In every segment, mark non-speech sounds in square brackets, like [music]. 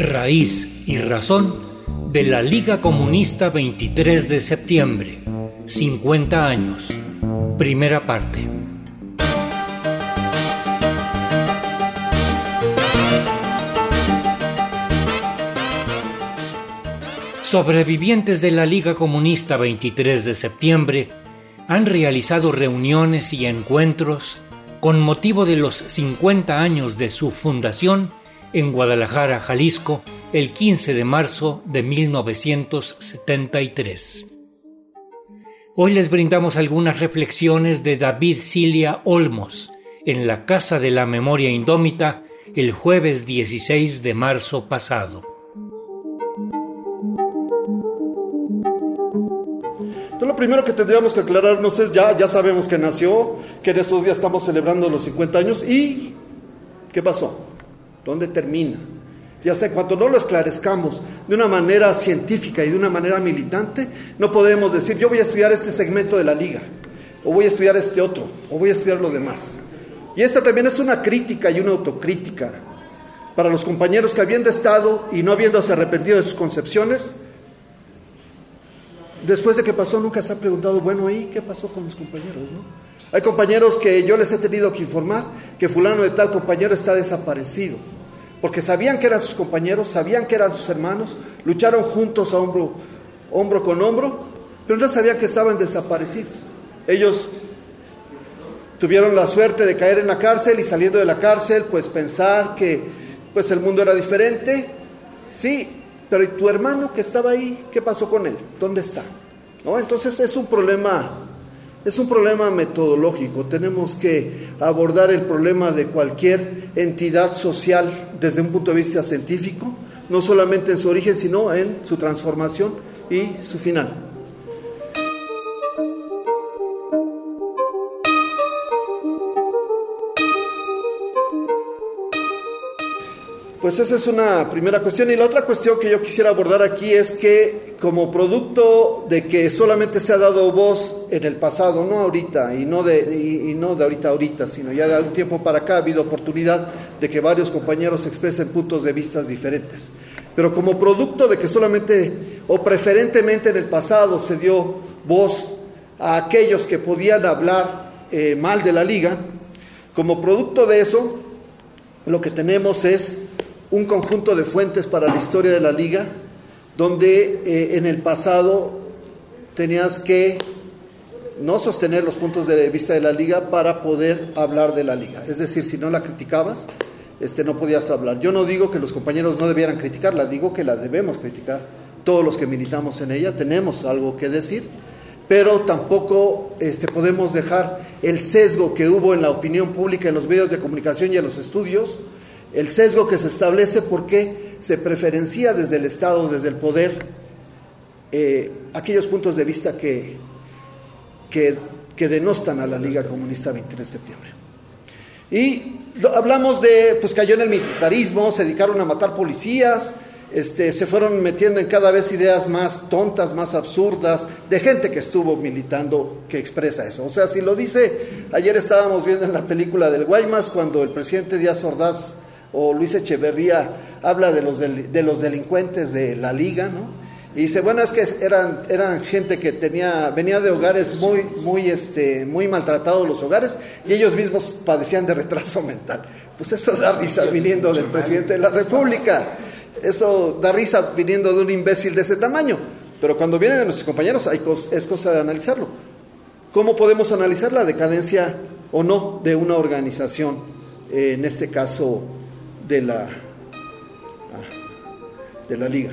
raíz y razón de la Liga Comunista 23 de septiembre, 50 años, primera parte. Sobrevivientes de la Liga Comunista 23 de septiembre han realizado reuniones y encuentros con motivo de los 50 años de su fundación en Guadalajara, Jalisco, el 15 de marzo de 1973. Hoy les brindamos algunas reflexiones de David Cilia Olmos en la Casa de la Memoria Indómita el jueves 16 de marzo pasado. Entonces lo primero que tendríamos que aclararnos es, ya, ya sabemos que nació, que en estos días estamos celebrando los 50 años y ¿qué pasó? ¿Dónde termina? Y hasta cuando no lo esclarezcamos de una manera científica y de una manera militante, no podemos decir, yo voy a estudiar este segmento de la liga, o voy a estudiar este otro, o voy a estudiar lo demás. Y esta también es una crítica y una autocrítica para los compañeros que habiendo estado y no habiéndose arrepentido de sus concepciones, después de que pasó nunca se ha preguntado, bueno, ¿y qué pasó con mis compañeros? Hay compañeros que yo les he tenido que informar que fulano de tal compañero está desaparecido, porque sabían que eran sus compañeros, sabían que eran sus hermanos, lucharon juntos a hombro, hombro con hombro, pero no sabían que estaban desaparecidos. Ellos tuvieron la suerte de caer en la cárcel y saliendo de la cárcel, pues pensar que pues el mundo era diferente. Sí, pero ¿y tu hermano que estaba ahí, qué pasó con él? ¿Dónde está? ¿No? Entonces es un problema es un problema metodológico. Tenemos que abordar el problema de cualquier entidad social desde un punto de vista científico, no solamente en su origen, sino en su transformación y su final. Pues esa es una primera cuestión. Y la otra cuestión que yo quisiera abordar aquí es que como producto de que solamente se ha dado voz en el pasado, no ahorita, y no de, y, no de ahorita ahorita, sino ya de algún tiempo para acá ha habido oportunidad de que varios compañeros expresen puntos de vista diferentes. Pero como producto de que solamente o preferentemente en el pasado se dio voz a aquellos que podían hablar eh, mal de la liga, como producto de eso, lo que tenemos es un conjunto de fuentes para la historia de la liga, donde eh, en el pasado tenías que no sostener los puntos de vista de la liga para poder hablar de la liga. Es decir, si no la criticabas, este, no podías hablar. Yo no digo que los compañeros no debieran criticarla, digo que la debemos criticar. Todos los que militamos en ella tenemos algo que decir, pero tampoco este, podemos dejar el sesgo que hubo en la opinión pública, en los medios de comunicación y en los estudios, el sesgo que se establece porque se preferencia desde el Estado, desde el poder, eh, aquellos puntos de vista que, que, denostan a la Liga Comunista 23 de septiembre. Y hablamos de, pues cayó en el militarismo, se dedicaron a matar policías, este, se fueron metiendo en cada vez ideas más tontas, más absurdas, de gente que estuvo militando que expresa eso. O sea, si lo dice, ayer estábamos viendo en la película del Guaymas cuando el presidente Díaz Ordaz o Luis Echeverría habla de los, de los delincuentes de la liga, ¿no? Y dice, bueno, es que eran, eran gente que tenía, venía de hogares muy, muy, este, muy maltratados los hogares y ellos mismos padecían de retraso [laughs] mental. Pues eso da risa viniendo del presidente de la República. Eso da risa viniendo de un imbécil de ese tamaño. Pero cuando vienen de nuestros compañeros hay es cosa de analizarlo. ¿Cómo podemos analizar la decadencia o no de una organización? En este caso, de la, ah, de la liga.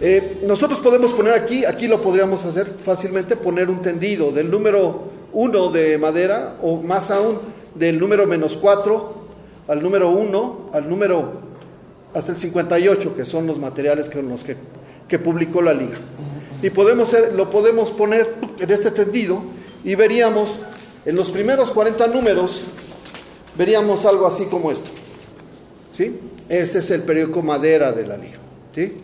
Eh, nosotros podemos poner aquí, aquí lo podríamos hacer fácilmente, poner un tendido del número 1 de madera o más aún del número menos 4 al número 1 al número hasta el 58, que son los materiales con los que, publicó la liga. Y podemos, lo podemos poner en este tendido y veríamos en los primeros 40 números, veríamos algo así como esto. ¿Sí? Este es el periódico Madera de la liga. ¿Sí?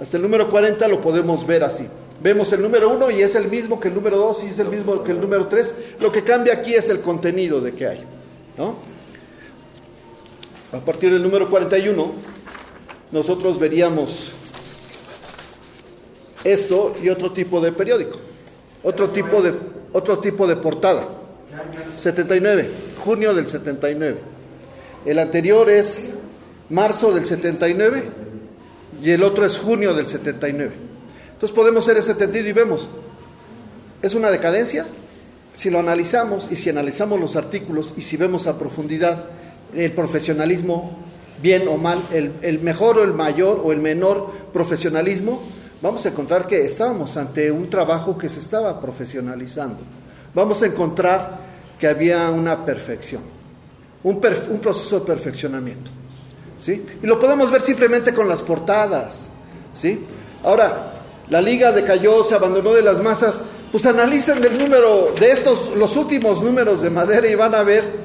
Hasta el número 40 lo podemos ver así. Vemos el número 1 y es el mismo que el número 2 y es el mismo que el número 3. Lo que cambia aquí es el contenido de que hay. ¿no? A partir del número 41, nosotros veríamos esto y otro tipo de periódico, otro tipo de, otro tipo de portada. 79, junio del 79. El anterior es marzo del 79 y el otro es junio del 79. Entonces podemos hacer ese entendido y vemos, es una decadencia. Si lo analizamos y si analizamos los artículos y si vemos a profundidad el profesionalismo, bien o mal, el, el mejor o el mayor o el menor profesionalismo, vamos a encontrar que estábamos ante un trabajo que se estaba profesionalizando. Vamos a encontrar que había una perfección, un, proceso de perfeccionamiento. ¿sí? Y lo podemos ver simplemente con las portadas. ¿sí? Ahora, la liga decayó, se abandonó de las masas. Pues analicen el número de estos, los últimos números de madera y van a ver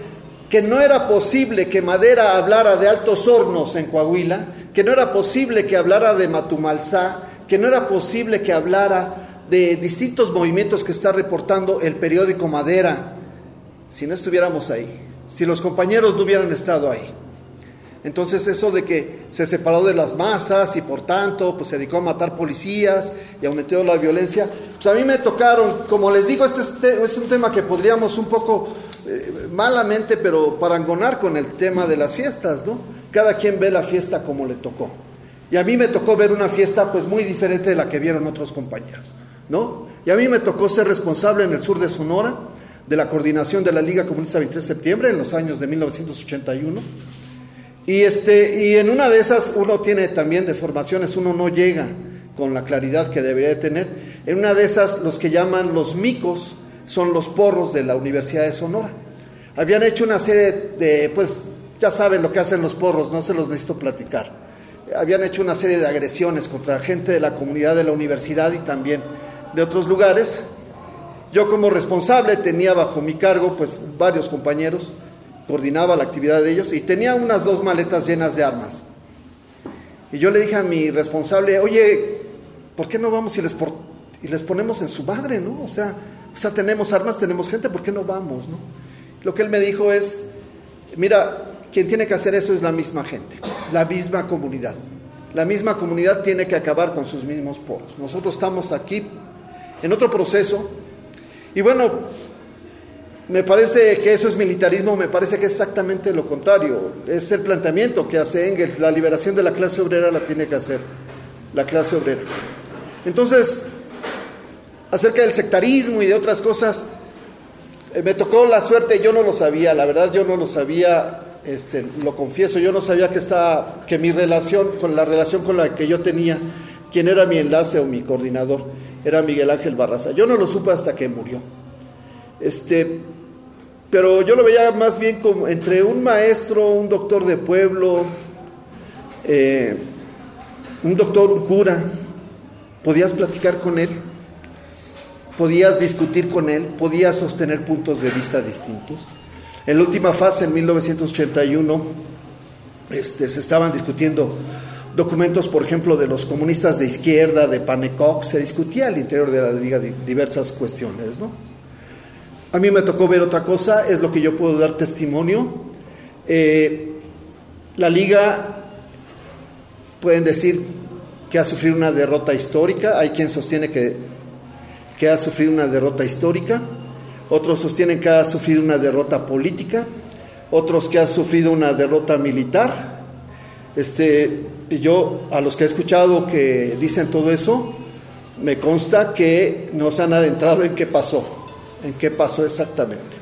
que no era posible que Madera hablara de altos hornos en Coahuila, que no era posible que hablara de Matumalzá, que no era posible que hablara de distintos movimientos que está reportando el periódico Madera, si no estuviéramos ahí, si los compañeros no hubieran estado ahí. Entonces eso de que se separó de las masas y por tanto pues se dedicó a matar policías y aumentó la violencia, pues a mí me tocaron, como les digo, este es un tema que podríamos un poco eh, malamente, pero parangonar con el tema de las fiestas, ¿no? Cada quien ve la fiesta como le tocó. Y a mí me tocó ver una fiesta pues muy diferente de la que vieron otros compañeros, ¿no? Y a mí me tocó ser responsable en el sur de Sonora de la coordinación de la Liga Comunista 23 de septiembre en los años de 1981. Y, este, y en una de esas uno tiene también deformaciones, uno no llega con la claridad que debería de tener. En una de esas los que llaman los micos son los porros de la Universidad de Sonora. Habían hecho una serie de, pues ya saben lo que hacen los porros, no se los necesito platicar habían hecho una serie de agresiones contra gente de la comunidad de la universidad y también de otros lugares. Yo como responsable tenía bajo mi cargo pues varios compañeros, coordinaba la actividad de ellos y tenía unas dos maletas llenas de armas. Y yo le dije a mi responsable, oye, ¿por qué no vamos y les, y les ponemos en su madre, no? O sea, o sea, tenemos armas, tenemos gente, ¿por qué no vamos, no? Lo que él me dijo es, mira, quien tiene que hacer eso es la misma gente, la misma comunidad. La misma comunidad tiene que acabar con sus mismos poros. Nosotros estamos aquí en otro proceso y bueno, me parece que eso es militarismo, me parece que es exactamente lo contrario. Es el planteamiento que hace Engels, la liberación de la clase obrera la tiene que hacer la clase obrera. Entonces, acerca del sectarismo y de otras cosas, eh, me tocó la suerte, yo no lo sabía, la verdad yo no lo sabía este, lo confieso, yo no sabía que, estaba, que mi relación, con la relación con la que yo tenía, quien era mi enlace o mi coordinador, era Miguel Ángel Barraza. Yo no lo supe hasta que murió. Este, pero yo lo veía más bien como entre un maestro, un doctor de pueblo, eh, un doctor, un cura. Podías platicar con él, podías discutir con él, podías sostener puntos de vista distintos. En la última fase, en 1981, este, se estaban discutiendo documentos, por ejemplo, de los comunistas de izquierda, de Panecoc, se discutía al interior de la liga diversas cuestiones. ¿no? A mí me tocó ver otra cosa, es lo que yo puedo dar testimonio. Eh, la liga, pueden decir que ha sufrido una derrota histórica, hay quien sostiene que, que ha sufrido una derrota histórica otros sostienen que ha sufrido una derrota política, otros que ha sufrido una derrota militar. Este, yo, a los que he escuchado que dicen todo eso, me consta que no se han adentrado en qué pasó, en qué pasó exactamente.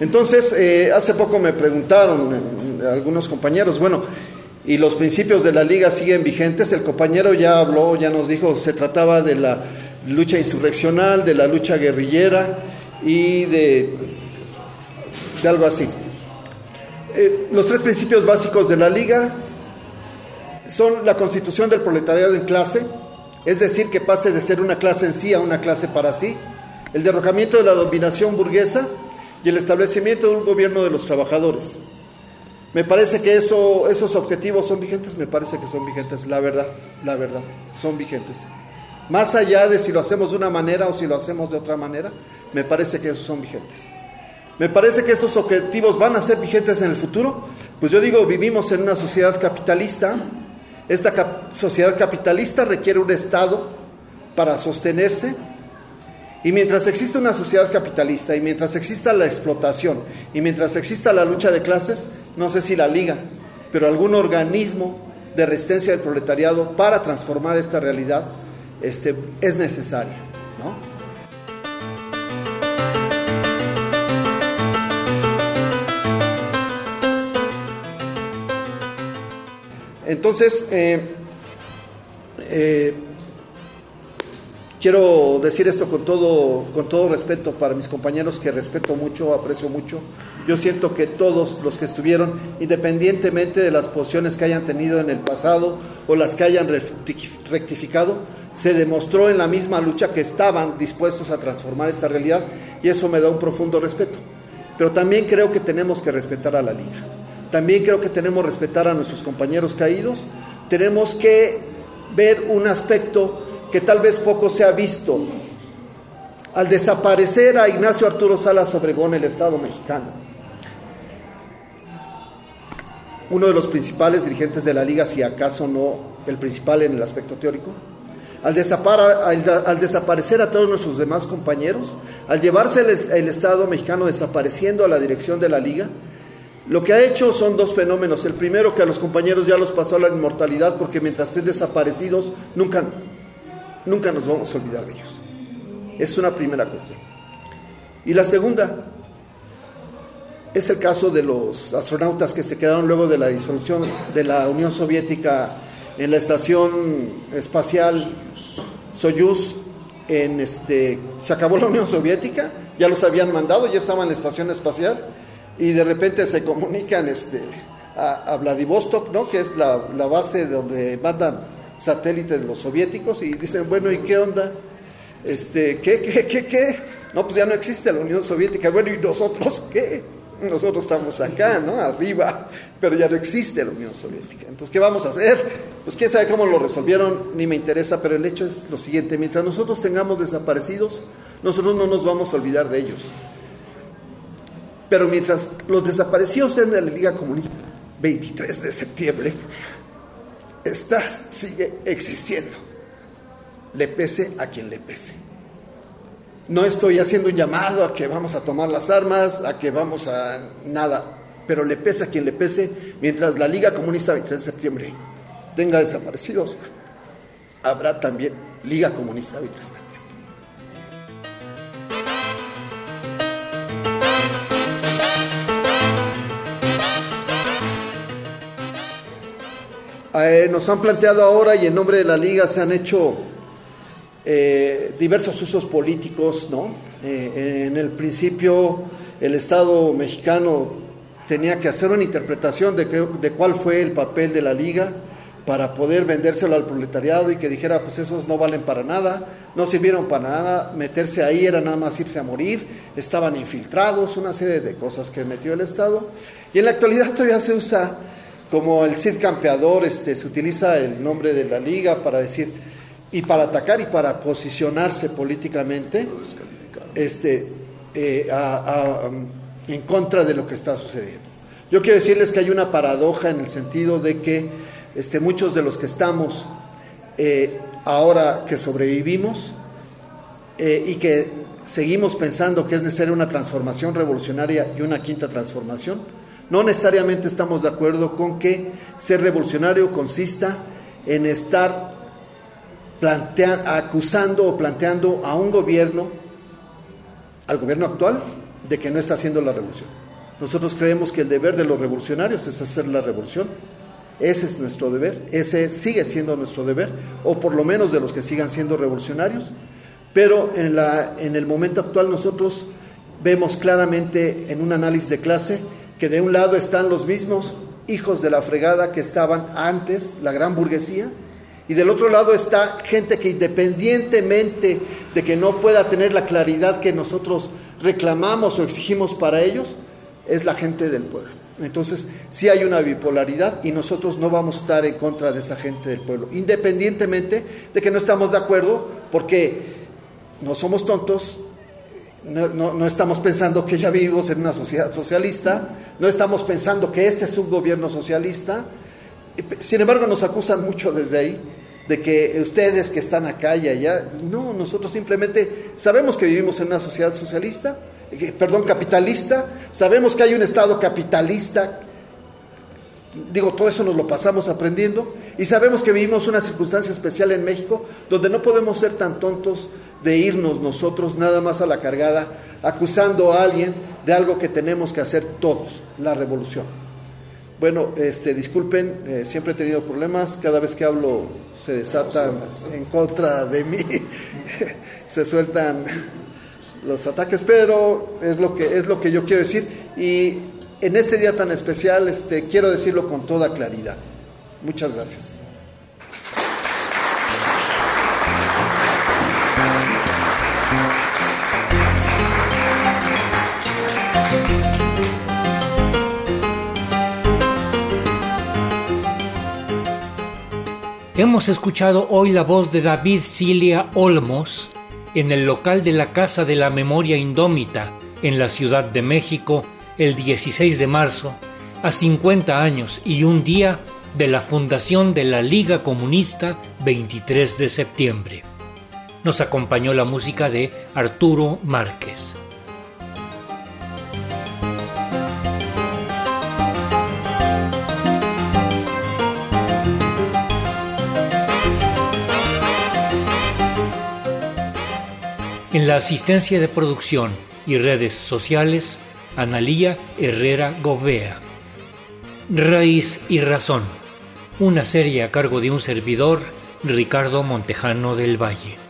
Entonces, eh, hace poco me preguntaron eh, algunos compañeros, bueno, y los principios de la liga siguen vigentes. El compañero ya habló, ya nos dijo, se trataba de la lucha insurreccional, de la lucha guerrillera y de, algo así. Eh, los tres principios básicos de la liga son la constitución del proletariado en clase, es decir, que pase de ser una clase en sí a una clase para sí, el derrocamiento de la dominación burguesa y el establecimiento de un gobierno de los trabajadores. Me parece que eso, esos objetivos son vigentes, me parece que son vigentes, la verdad, la verdad, son vigentes. Más allá de si lo hacemos de una manera o si lo hacemos de otra manera, me parece que esos son vigentes. Me parece que estos objetivos van a ser vigentes en el futuro. Pues yo digo, vivimos en una sociedad capitalista. Esta sociedad capitalista requiere un Estado para sostenerse. Y mientras exista una sociedad capitalista y mientras exista la explotación y mientras exista la lucha de clases, no sé si la liga, pero algún organismo de resistencia del proletariado para transformar esta realidad este, es necesaria. ¿no? Entonces, eh, eh, quiero decir esto con todo, con todo respeto para mis compañeros que respeto mucho, aprecio mucho. Yo siento que todos los que estuvieron, independientemente de las posiciones que hayan tenido en el pasado o las que hayan rectificado, se demostró en la misma lucha que estaban dispuestos a transformar esta realidad y eso me da un profundo respeto. Pero también creo que tenemos que respetar a la liga. También creo que tenemos que respetar a nuestros compañeros caídos. Tenemos que ver un aspecto que tal vez poco se ha visto. Al desaparecer a Ignacio Arturo Salas Obregón, el Estado mexicano, uno de los principales dirigentes de la liga, si acaso no el principal en el aspecto teórico, al, desaparecer a todos nuestros demás compañeros, al llevarse el Estado mexicano desapareciendo a la dirección de la liga, lo que ha hecho son dos fenómenos. El primero, que a los compañeros ya los pasó a la inmortalidad porque mientras estén desaparecidos, nunca, nunca nos vamos a olvidar de ellos. Es una primera cuestión. Y la segunda es el caso de los astronautas que se quedaron luego de la disolución de la Unión Soviética en la estación espacial Soyuz. En este, se acabó la Unión Soviética, ya los habían mandado, ya estaban en la estación espacial y de repente se comunican este, a, Vladivostok, ¿no? que es la, base donde mandan satélites los soviéticos, y dicen, bueno, ¿y qué onda? Este, ¿Qué, qué, qué, qué? No, pues ya no existe la Unión Soviética. Bueno, ¿y nosotros qué? Nosotros estamos acá, ¿no? Arriba, pero ya no existe la Unión Soviética. Entonces, ¿qué vamos a hacer? Pues quién sabe cómo lo resolvieron, ni me interesa, pero el hecho es lo siguiente, mientras nosotros tengamos desaparecidos, nosotros no nos vamos a olvidar de ellos. Pero mientras los desaparecidos sean de la Liga Comunista, 23 de septiembre, esta sigue existiendo. Le pese a quien le pese. No estoy haciendo un llamado a que vamos a tomar las armas, a que vamos a nada, pero le pese a quien le pese, mientras la Liga Comunista 23 de septiembre tenga desaparecidos, habrá también Liga Comunista 23 de septiembre. Eh, nos han planteado ahora y en nombre de la liga se han hecho eh, diversos usos políticos, ¿no? Eh, en el principio el Estado mexicano tenía que hacer una interpretación de, de cuál fue el papel de la liga para poder vendérselo al proletariado y que dijera, pues esos no valen para nada, no sirvieron para nada, meterse ahí era nada más irse a morir, estaban infiltrados, una serie de cosas que metió el Estado. Y en la actualidad todavía se usa como el Cid Campeador, este, se utiliza el nombre de la liga para decir, y para atacar y para posicionarse políticamente este, eh, en contra de lo que está sucediendo. Yo quiero decirles que hay una paradoja en el sentido de que este, muchos de los que estamos eh, ahora que sobrevivimos eh, y que seguimos pensando que es necesaria una transformación revolucionaria y una quinta transformación, no necesariamente estamos de acuerdo con que ser revolucionario consista en estar acusando o planteando a un gobierno, al gobierno actual, de que no está haciendo la revolución. Nosotros creemos que el deber de los revolucionarios es hacer la revolución. Ese es nuestro deber, ese sigue siendo nuestro deber, o por lo menos de los que sigan siendo revolucionarios. Pero en, la, en el momento actual nosotros vemos claramente en un análisis de clase que de un lado están los mismos hijos de la fregada que estaban antes, la gran burguesía, Y del otro lado está gente que independientemente de que no pueda tener la claridad que nosotros reclamamos o exigimos para ellos, es la gente del pueblo. Entonces, sí hay una bipolaridad y nosotros no vamos a estar en contra de esa gente del pueblo, independientemente de que no estamos de acuerdo, porque no somos tontos, no, estamos pensando que ya vivimos en una sociedad socialista, no estamos pensando que este es un gobierno socialista, sin embargo nos acusan mucho desde ahí de que ustedes que están acá y allá, no, nosotros simplemente sabemos que vivimos en una sociedad socialista, perdón, capitalista, sabemos que hay un Estado capitalista, digo, todo eso nos lo pasamos aprendiendo, y sabemos que vivimos una circunstancia especial en México donde no podemos ser tan tontos de irnos nosotros nada más a la cargada acusando a alguien de algo que tenemos que hacer todos, la revolución. Bueno, este, disculpen, eh, siempre he tenido problemas, cada vez que hablo se desatan en contra de mí, [laughs] se sueltan los ataques, pero es lo que es lo que yo quiero decir y en este día tan especial este, quiero decirlo con toda claridad. Muchas gracias. Hemos escuchado hoy la voz de David Cilia Olmos en el local de la Casa de la Memoria Indómita en la Ciudad de México el 16 de marzo, a 50 años y un día de la fundación de la Liga Comunista 23 de septiembre. Nos acompañó la música de Arturo Márquez. En la asistencia de producción y redes sociales, Analía Herrera Govea. Raíz y Razón, una serie a cargo de un servidor, Ricardo Montejano del Valle.